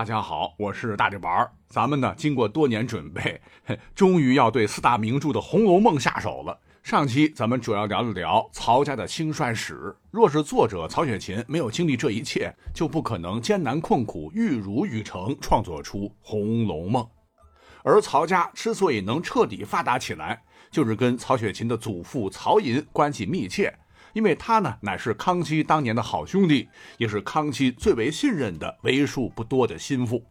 大家好，我是大力丸。咱们呢，经过多年准备，终于要对四大名著的《红楼梦》下手了。上期咱们主要聊了聊曹家的兴衰史。若是作者曹雪芹没有经历这一切，就不可能艰难困苦、玉汝于成，创作出《红楼梦》。而曹家之所以能彻底发达起来，就是跟曹雪芹的祖父曹寅关系密切，因为他呢乃是康熙当年的好兄弟，也是康熙最为信任的为数不多的心腹。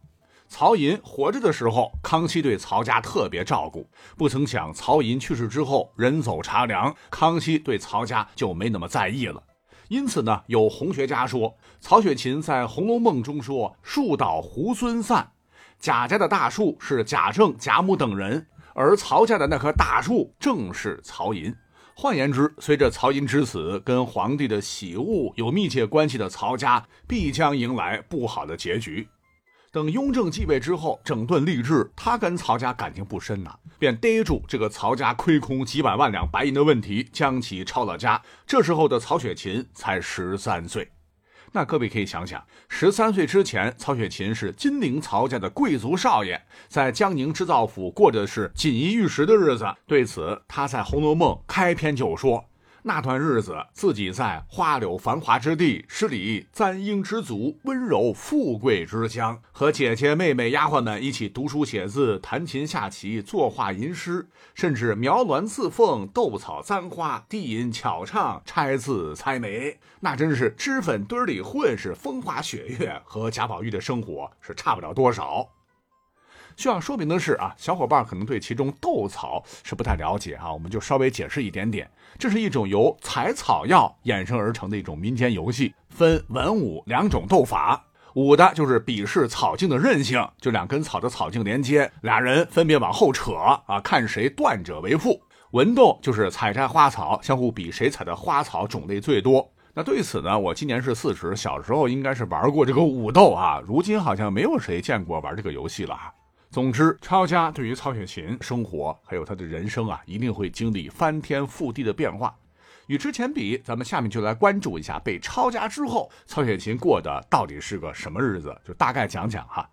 曹寅活着的时候，康熙对曹家特别照顾。不曾想，曹寅去世之后，人走茶凉，康熙对曹家就没那么在意了。因此呢，有红学家说，曹雪芹在《红楼梦》中说：“树倒猢狲散，贾家的大树是贾政、贾母等人，而曹家的那棵大树正是曹寅。换言之，随着曹寅之死，跟皇帝的喜恶有密切关系的曹家，必将迎来不好的结局。”等雍正继位之后，整顿吏治，他跟曹家感情不深呐，便逮住这个曹家亏空几百万两白银的问题，将其抄了家。这时候的曹雪芹才十三岁，那各位可以想想，十三岁之前，曹雪芹是金陵曹家的贵族少爷，在江宁织造府过着是锦衣玉食的日子。对此，他在《红楼梦》开篇就说。那段日子，自己在花柳繁华之地，十里簪缨之族，温柔富贵之乡，和姐姐妹妹、丫鬟们一起读书写字、弹琴下棋、作画吟诗，甚至描鸾刺凤、斗草簪花、低吟巧唱、拆字猜谜，那真是脂粉堆里混，是风花雪月，和贾宝玉的生活是差不了多少。需要说明的是啊，小伙伴可能对其中斗草是不太了解哈，我们就稍微解释一点点。这是一种由采草药衍生而成的一种民间游戏，分文武两种斗法。武的就是比试草茎的韧性，就两根草的草茎连接，俩人分别往后扯啊，看谁断者为负。文斗就是采摘花草，相互比谁采的花草种类最多。那对此呢，我今年是四十，小时候应该是玩过这个武斗啊，如今好像没有谁见过玩这个游戏了。总之，抄家对于曹雪芹生活还有他的人生啊，一定会经历翻天覆地的变化。与之前比，咱们下面就来关注一下被抄家之后，曹雪芹过的到底是个什么日子，就大概讲讲哈。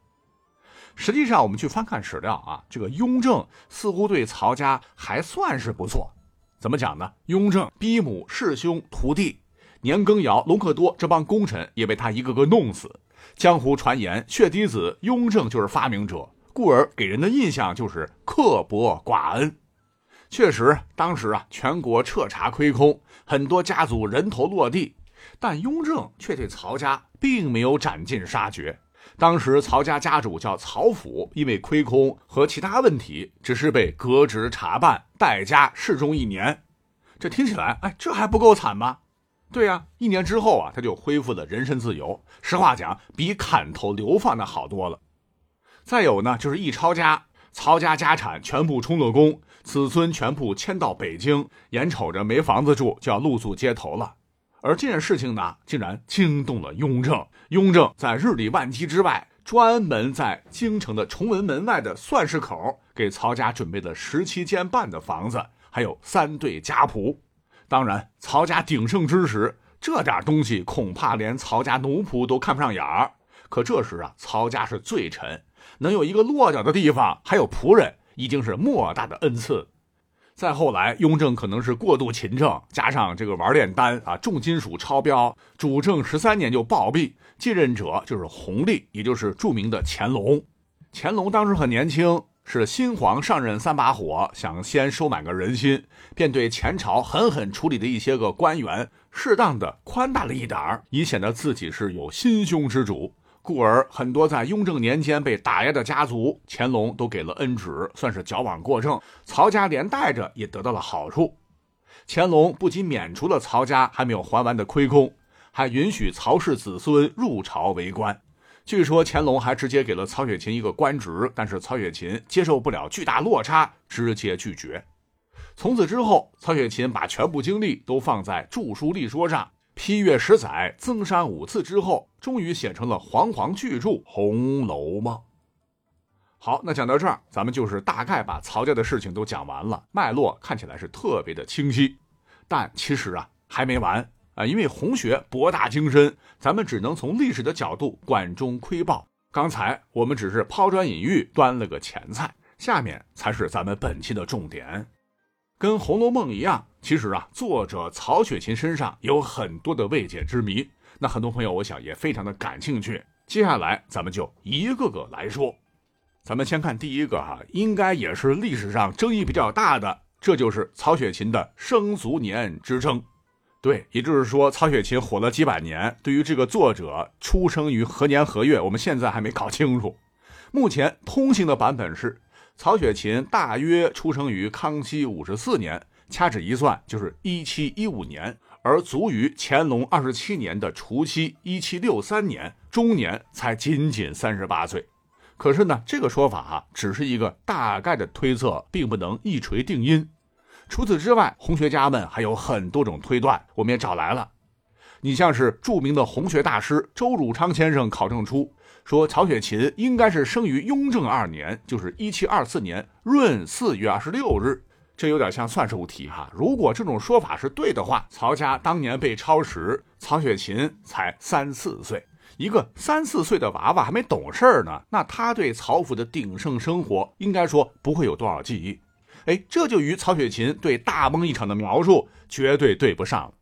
实际上，我们去翻看史料啊，这个雍正似乎对曹家还算是不错。怎么讲呢？雍正逼母、弑兄、屠弟，年羹尧、隆科多这帮功臣也被他一个个弄死。江湖传言，血滴子雍正就是发明者。故而给人的印象就是刻薄寡恩。确实，当时啊，全国彻查亏空，很多家族人头落地，但雍正却对曹家并没有斩尽杀绝。当时曹家家主叫曹府，因为亏空和其他问题，只是被革职查办，代家示众一年。这听起来，哎，这还不够惨吗？对呀，一年之后啊，他就恢复了人身自由。实话讲，比砍头流放的好多了。再有呢，就是一抄家，曹家家产全部充了公，子孙全部迁到北京，眼瞅着没房子住，就要露宿街头了。而这件事情呢，竟然惊动了雍正。雍正在日理万机之外，专门在京城的崇文门外的算式口，给曹家准备了十七间半的房子，还有三对家仆。当然，曹家鼎盛之时，这点东西恐怕连曹家奴仆都看不上眼儿。可这时啊，曹家是罪臣。能有一个落脚的地方，还有仆人，已经是莫大的恩赐。再后来，雍正可能是过度勤政，加上这个玩炼丹啊，重金属超标，主政十三年就暴毙。继任者就是弘历，也就是著名的乾隆。乾隆当时很年轻，是新皇上任三把火，想先收买个人心，便对前朝狠狠处理的一些个官员，适当的宽大了一点儿，以显得自己是有心胸之主。故而，很多在雍正年间被打压的家族，乾隆都给了恩旨，算是矫枉过正。曹家连带着也得到了好处。乾隆不仅免除了曹家还没有还完的亏空，还允许曹氏子孙入朝为官。据说乾隆还直接给了曹雪芹一个官职，但是曹雪芹接受不了巨大落差，直接拒绝。从此之后，曹雪芹把全部精力都放在著书立说上。批阅十载，增删五次之后，终于写成了煌煌巨著《红楼梦》。好，那讲到这儿，咱们就是大概把曹家的事情都讲完了，脉络看起来是特别的清晰。但其实啊，还没完啊，因为红学博大精深，咱们只能从历史的角度管中窥豹。刚才我们只是抛砖引玉，端了个前菜，下面才是咱们本期的重点。跟《红楼梦》一样，其实啊，作者曹雪芹身上有很多的未解之谜。那很多朋友，我想也非常的感兴趣。接下来，咱们就一个个来说。咱们先看第一个哈，应该也是历史上争议比较大的，这就是曹雪芹的生卒年之争。对，也就是说，曹雪芹火了几百年，对于这个作者出生于何年何月，我们现在还没搞清楚。目前通行的版本是，曹雪芹大约出生于康熙五十四年，掐指一算就是一七一五年，而卒于乾隆二十七年的除夕一七六三年，终年才仅仅三十八岁。可是呢，这个说法啊，只是一个大概的推测，并不能一锤定音。除此之外，红学家们还有很多种推断，我们也找来了。你像是著名的红学大师周汝昌先生考证出，说曹雪芹应该是生于雍正二年，就是一七二四年闰四月二十六日。这有点像算术题哈。如果这种说法是对的话，曹家当年被抄时，曹雪芹才三四岁。一个三四岁的娃娃还没懂事儿呢，那他对曹府的鼎盛生活应该说不会有多少记忆。哎，这就与曹雪芹对大梦一场的描述绝对对不上。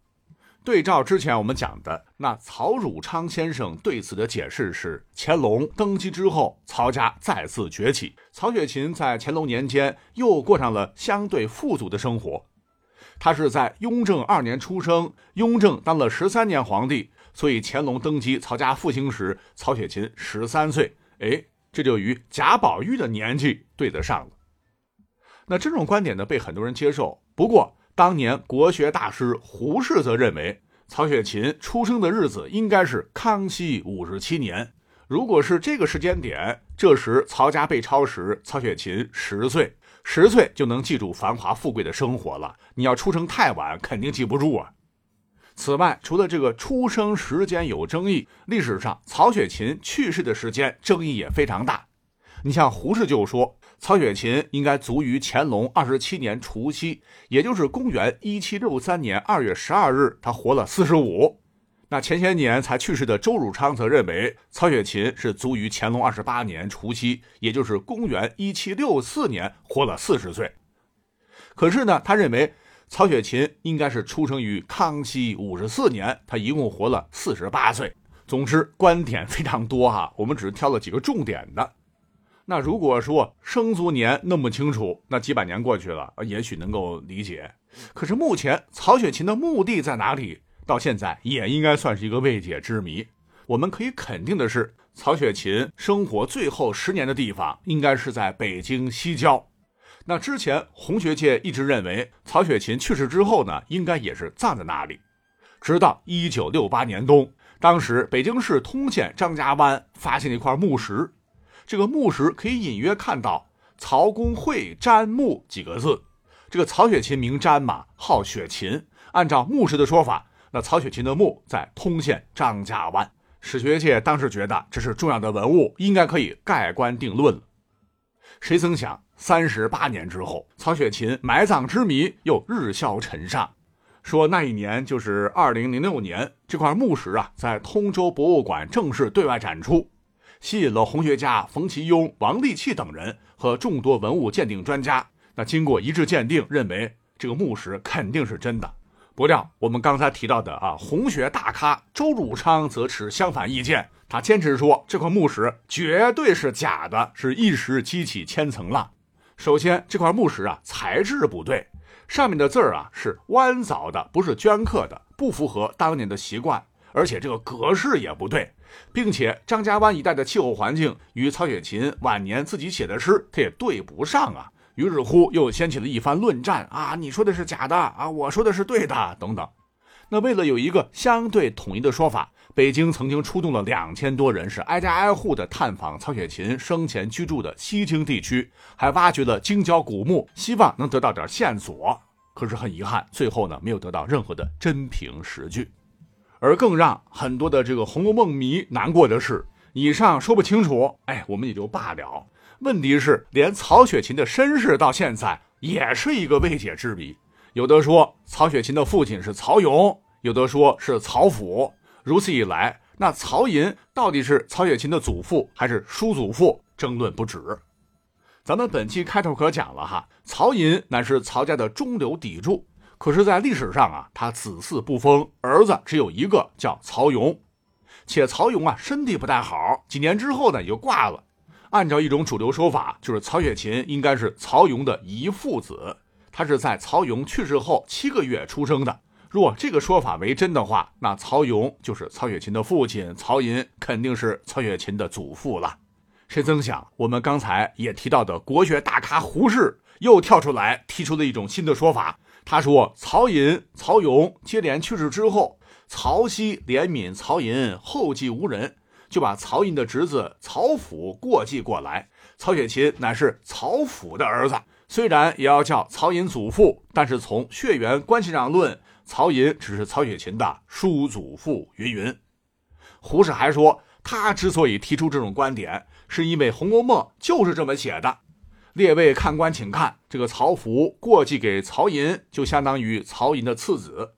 对照之前我们讲的，那曹汝昌先生对此的解释是：乾隆登基之后，曹家再次崛起，曹雪芹在乾隆年间又过上了相对富足的生活。他是在雍正二年出生，雍正当了十三年皇帝。所以乾隆登基，曹家复兴时，曹雪芹十三岁，哎，这就与贾宝玉的年纪对得上了。那这种观点呢，被很多人接受。不过，当年国学大师胡适则认为，曹雪芹出生的日子应该是康熙五十七年。如果是这个时间点，这时曹家被抄时，曹雪芹十岁，十岁就能记住繁华富贵的生活了。你要出生太晚，肯定记不住啊。此外，除了这个出生时间有争议，历史上曹雪芹去世的时间争议也非常大。你像胡适就说，曹雪芹应该卒于乾隆二十七年除夕，也就是公元一七六三年二月十二日，他活了四十五。那前些年才去世的周汝昌则认为，曹雪芹是卒于乾隆二十八年除夕，也就是公元一七六四年，活了四十岁。可是呢，他认为。曹雪芹应该是出生于康熙五十四年，他一共活了四十八岁。总之，观点非常多哈，我们只是挑了几个重点的。那如果说生卒年那么清楚，那几百年过去了，也许能够理解。可是目前曹雪芹的墓地在哪里，到现在也应该算是一个未解之谜。我们可以肯定的是，曹雪芹生活最后十年的地方应该是在北京西郊。那之前红学界一直认为曹雪芹去世之后呢，应该也是葬在那里。直到一九六八年冬，当时北京市通县张家湾发现了一块墓石，这个墓石可以隐约看到“曹公会瞻墓”几个字。这个曹雪芹名瞻嘛，号雪芹。按照墓石的说法，那曹雪芹的墓在通县张家湾。史学界当时觉得这是重要的文物，应该可以盖棺定论了。谁曾想？三十八年之后，曹雪芹埋葬之谜又日消尘上。说那一年就是二零零六年，这块墓石啊，在通州博物馆正式对外展出，吸引了红学家冯其庸、王立器等人和众多文物鉴定专家。那经过一致鉴定，认为这个木石肯定是真的。不料我们刚才提到的啊，红学大咖周汝昌则持相反意见，他坚持说这块木石绝对是假的，是一时激起千层浪。首先，这块木石啊，材质不对，上面的字儿啊是弯凿的，不是镌刻的，不符合当年的习惯，而且这个格式也不对，并且张家湾一带的气候环境与曹雪芹晚年自己写的诗，他也对不上啊。于是乎，又掀起了一番论战啊，你说的是假的啊，我说的是对的，等等。那为了有一个相对统一的说法。北京曾经出动了两千多人，是挨家挨户的探访曹雪芹生前居住的西京地区，还挖掘了京郊古墓，希望能得到点线索。可是很遗憾，最后呢没有得到任何的真凭实据。而更让很多的这个《红楼梦》迷难过的是，以上说不清楚，哎，我们也就罢了。问题是，连曹雪芹的身世到现在也是一个未解之谜。有的说曹雪芹的父亲是曹勇，有的说是曹府。如此一来，那曹寅到底是曹雪芹的祖父还是叔祖父，争论不止。咱们本期开头可讲了哈，曹寅乃是曹家的中流砥柱，可是，在历史上啊，他子嗣不丰，儿子只有一个，叫曹勇。且曹勇啊，身体不太好，几年之后呢，也就挂了。按照一种主流说法，就是曹雪芹应该是曹勇的遗父子，他是在曹勇去世后七个月出生的。若这个说法为真的话，那曹勇就是曹雪芹的父亲，曹寅肯定是曹雪芹的祖父了。谁曾想，我们刚才也提到的国学大咖胡适又跳出来提出了一种新的说法。他说，曹寅、曹勇接连去世之后，曹丕怜悯曹寅后继无人，就把曹寅的侄子曹府过继过来。曹雪芹乃是曹府的儿子，虽然也要叫曹寅祖父，但是从血缘关系上论。曹寅只是曹雪芹的叔祖父，云云。胡适还说，他之所以提出这种观点，是因为《红楼梦》就是这么写的。列位看官，请看，这个曹福过继给曹寅，就相当于曹寅的次子。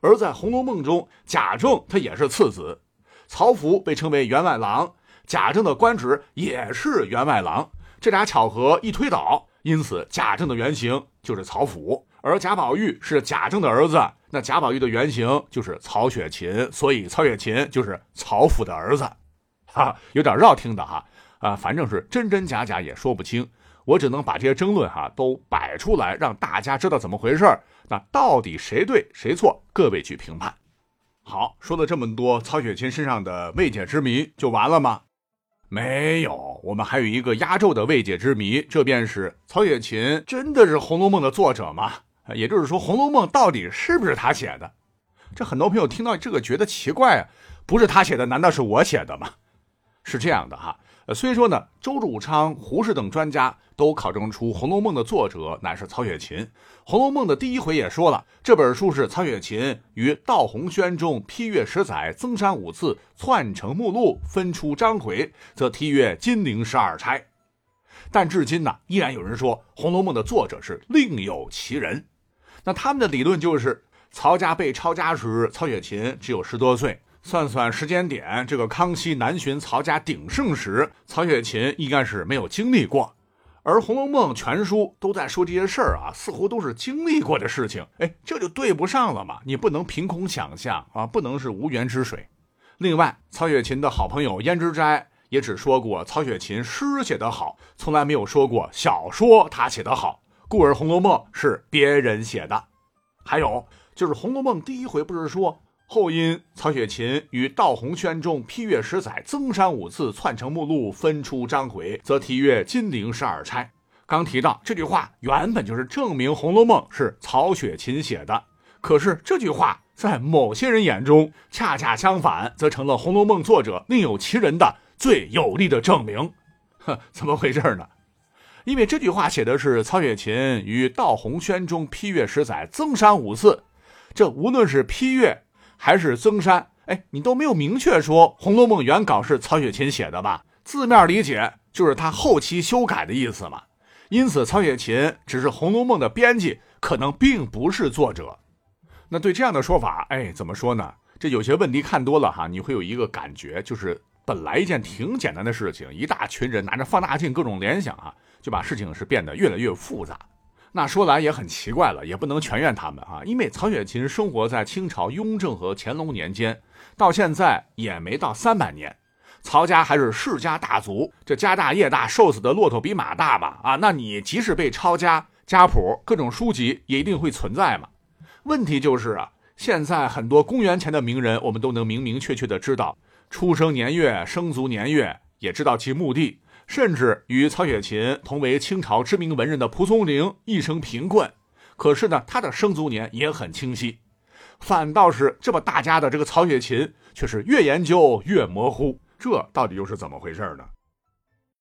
而在《红楼梦》中，贾政他也是次子，曹福被称为员外郎，贾政的官职也是员外郎。这俩巧合一推导，因此贾政的原型就是曹府。而贾宝玉是贾政的儿子，那贾宝玉的原型就是曹雪芹，所以曹雪芹就是曹府的儿子，哈，有点绕听的哈，啊，反正是真真假假也说不清，我只能把这些争论哈都摆出来，让大家知道怎么回事那到底谁对谁错，各位去评判。好，说了这么多曹雪芹身上的未解之谜，就完了吗？没有，我们还有一个压轴的未解之谜，这便是曹雪芹真的是《红楼梦》的作者吗？也就是说，《红楼梦》到底是不是他写的？这很多朋友听到这个觉得奇怪啊，不是他写的，难道是我写的吗？是这样的哈，呃，虽说呢，周汝昌、胡适等专家都考证出《红楼梦》的作者乃是曹雪芹，《红楼梦》的第一回也说了，这本书是曹雪芹于道洪轩中批阅十载，增删五次，篡成目录，分出章回，则题曰《金陵十二钗》。但至今呢，依然有人说《红楼梦》的作者是另有其人。那他们的理论就是，曹家被抄家时，曹雪芹只有十多岁。算算时间点，这个康熙南巡曹家鼎盛时，曹雪芹应该是没有经历过。而《红楼梦》全书都在说这些事儿啊，似乎都是经历过的事情。哎，这就对不上了嘛！你不能凭空想象啊，不能是无源之水。另外，曹雪芹的好朋友胭脂斋也只说过曹雪芹诗写得好，从来没有说过小说他写得好。故而《红楼梦》是别人写的，还有就是《红楼梦》第一回不是说后因曹雪芹与道洪轩中批阅十载，增删五次，篡成目录，分出章回，则题曰《金陵十二钗》。刚提到这句话原本就是证明《红楼梦》是曹雪芹写的，可是这句话在某些人眼中恰恰相反，则成了《红楼梦》作者另有其人的最有力的证明。呵，怎么回事呢？因为这句话写的是曹雪芹与道洪轩中批阅十载，增删五次。这无论是批阅还是增删，哎，你都没有明确说《红楼梦》原稿是曹雪芹写的吧？字面理解就是他后期修改的意思嘛。因此，曹雪芹只是《红楼梦》的编辑，可能并不是作者。那对这样的说法，哎，怎么说呢？这有些问题看多了哈，你会有一个感觉，就是本来一件挺简单的事情，一大群人拿着放大镜各种联想啊。就把事情是变得越来越复杂，那说来也很奇怪了，也不能全怨他们啊，因为曹雪芹生活在清朝雍正和乾隆年间，到现在也没到三百年，曹家还是世家大族，这家大业大，瘦死的骆驼比马大吧啊，那你即使被抄家家谱，各种书籍也一定会存在嘛。问题就是啊，现在很多公元前的名人，我们都能明明确确的知道出生年月、生卒年月，也知道其墓地。甚至与曹雪芹同为清朝知名文人的蒲松龄一生贫困，可是呢，他的生卒年也很清晰。反倒是这么大家的这个曹雪芹，却是越研究越模糊。这到底又是怎么回事呢？